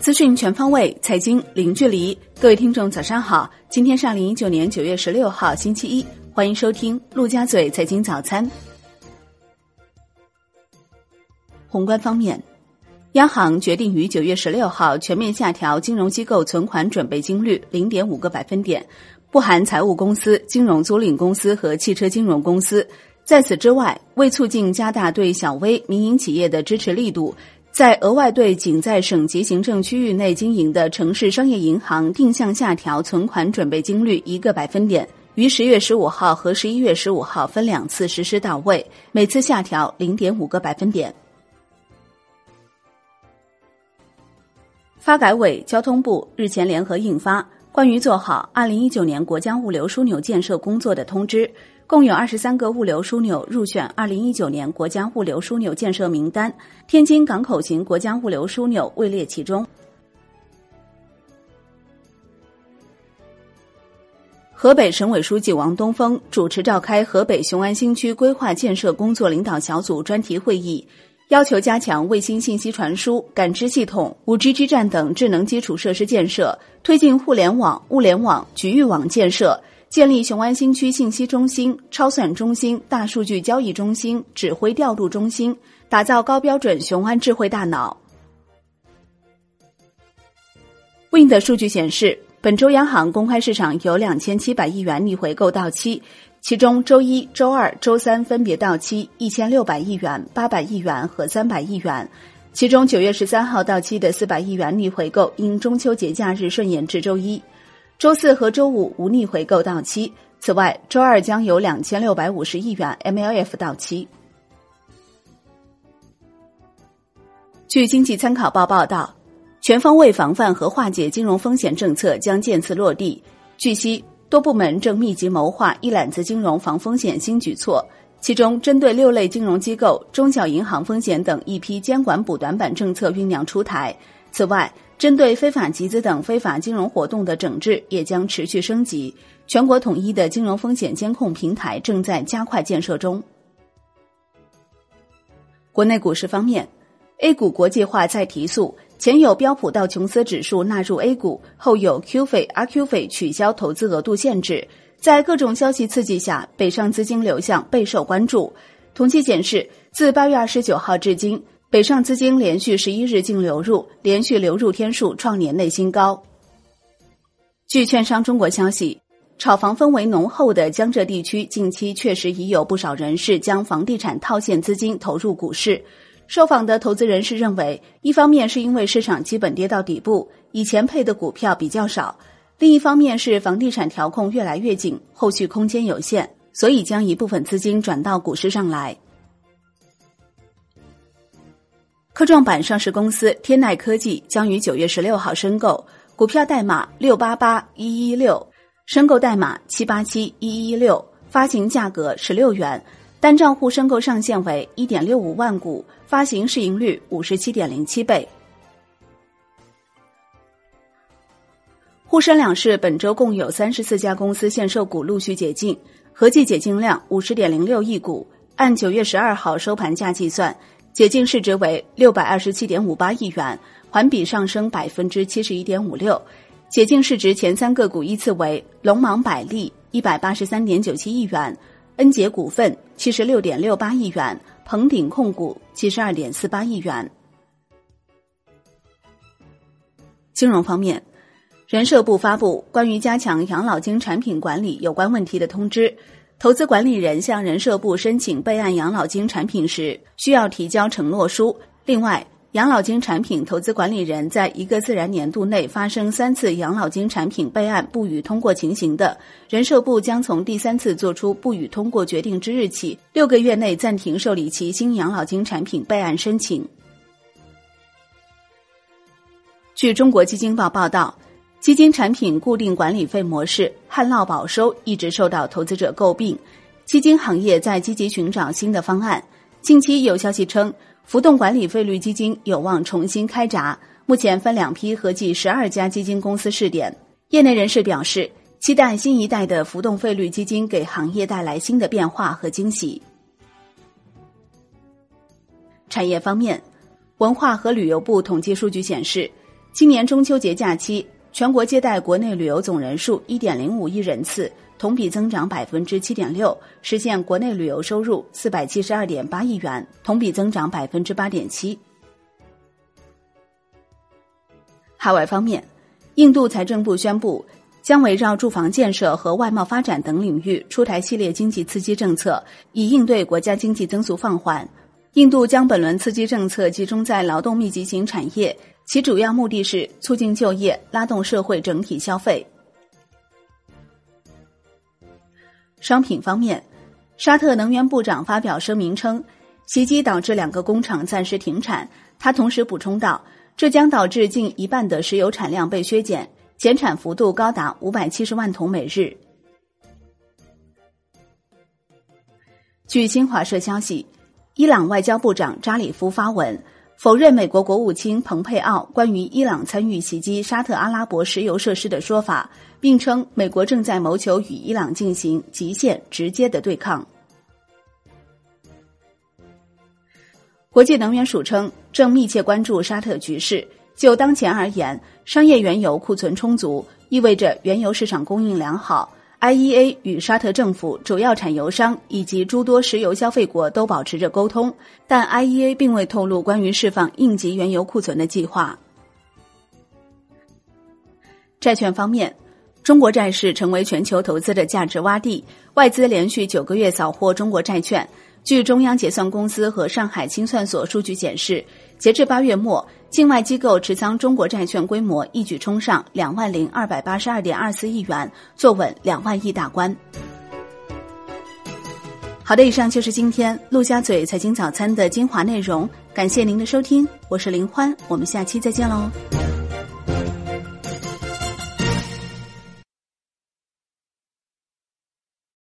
资讯全方位，财经零距离。各位听众，早上好！今天是二零一九年九月十六号，星期一，欢迎收听陆家嘴财经早餐。宏观方面，央行决定于九月十六号全面下调金融机构存款准备金率零点五个百分点，不含财务公司、金融租赁公司和汽车金融公司。在此之外，为促进加大对小微民营企业的支持力度，在额外对仅在省级行政区域内经营的城市商业银行定向下调存款准备金率一个百分点，于十月十五号和十一月十五号分两次实施到位，每次下调零点五个百分点。发改委、交通部日前联合印发《关于做好二零一九年国家物流枢纽建设工作的通知》。共有二十三个物流枢纽入选二零一九年国家物流枢纽建设名单，天津港口型国家物流枢纽位列其中。河北省委书记王东峰主持召开河北雄安新区规划建设工作领导小组专题会议，要求加强卫星信息传输、感知系统、五 G 基站等智能基础设施建设，推进互联网、物联网、局域网建设。建立雄安新区信息中心、超算中心、大数据交易中心、指挥调度中心，打造高标准雄安智慧大脑。Wind 数据显示，本周央行公开市场有两千七百亿元逆回购到期，其中周一周二、周三分别到期一千六百亿元、八百亿元和三百亿元。其中九月十三号到期的四百亿元逆回购，因中秋节假日顺延至周一。周四和周五无逆回购到期。此外，周二将有两千六百五十亿元 MLF 到期。据经济参考报报道，全方位防范和化解金融风险政策将渐次落地。据悉，多部门正密集谋划一揽子金融防风险新举措，其中针对六类金融机构、中小银行风险等一批监管补短板政策酝酿出台。此外，针对非法集资等非法金融活动的整治也将持续升级，全国统一的金融风险监控平台正在加快建设中。国内股市方面，A 股国际化再提速，前有标普道琼斯指数纳入 A 股，后有 Q 费、阿 Q 费取消投资额度限制，在各种消息刺激下，北上资金流向备受关注。统计显示，自八月二十九号至今。北上资金连续十一日净流入，连续流入天数创年内新高。据券商中国消息，炒房氛围浓厚的江浙地区近期确实已有不少人士将房地产套现资金投入股市。受访的投资人士认为，一方面是因为市场基本跌到底部，以前配的股票比较少；另一方面是房地产调控越来越紧，后续空间有限，所以将一部分资金转到股市上来。科创板上市公司天籁科技将于九月十六号申购，股票代码六八八一一六，申购代码七八七一一六，发行价格十六元，单账户申购上限为一点六五万股，发行市盈率五十七点零七倍。沪深两市本周共有三十四家公司限售股陆续解禁，合计解禁量五十点零六亿股，按九月十二号收盘价计算。解禁市值为六百二十七点五八亿元，环比上升百分之七十一点五六。解禁市值前三个股依次为龙芒百利一百八十三点九七亿元，恩捷股份七十六点六八亿元，鹏鼎控股七十二点四八亿元。金融方面，人社部发布关于加强养老金产品管理有关问题的通知。投资管理人向人社部申请备案养老金产品时，需要提交承诺书。另外，养老金产品投资管理人在一个自然年度内发生三次养老金产品备案不予通过情形的，人社部将从第三次作出不予通过决定之日起，六个月内暂停受理其新养老金产品备案申请。据中国基金报报道。基金产品固定管理费模式旱涝保收一直受到投资者诟病，基金行业在积极寻找新的方案。近期有消息称，浮动管理费率基金有望重新开闸，目前分两批，合计十二家基金公司试点。业内人士表示，期待新一代的浮动费率基金给行业带来新的变化和惊喜。产业方面，文化和旅游部统计数据显示，今年中秋节假期，全国接待国内旅游总人数一点零五亿人次，同比增长百分之七点六，实现国内旅游收入四百七十二点八亿元，同比增长百分之八点七。海外方面，印度财政部宣布。将围绕住房建设和外贸发展等领域出台系列经济刺激政策，以应对国家经济增速放缓。印度将本轮刺激政策集中在劳动密集型产业，其主要目的是促进就业、拉动社会整体消费。商品方面，沙特能源部长发表声明称，袭击导致两个工厂暂时停产。他同时补充道，这将导致近一半的石油产量被削减。减产幅度高达五百七十万桶每日。据新华社消息，伊朗外交部长扎里夫发文否认美国国务卿蓬佩奥关于伊朗参与袭击沙特阿拉伯石油设施的说法，并称美国正在谋求与伊朗进行极限直接的对抗。国际能源署称，正密切关注沙特局势。就当前而言，商业原油库存充足，意味着原油市场供应良好。IEA 与沙特政府、主要产油商以及诸多石油消费国都保持着沟通，但 IEA 并未透露关于释放应急原油库存的计划。债券方面，中国债市成为全球投资的价值洼地，外资连续九个月扫货中国债券。据中央结算公司和上海清算所数据显示，截至八月末，境外机构持仓中国债券规模一举冲上两万零二百八十二点二四亿元，坐稳两万亿大关。好的，以上就是今天陆家嘴财经早餐的精华内容，感谢您的收听，我是林欢，我们下期再见喽。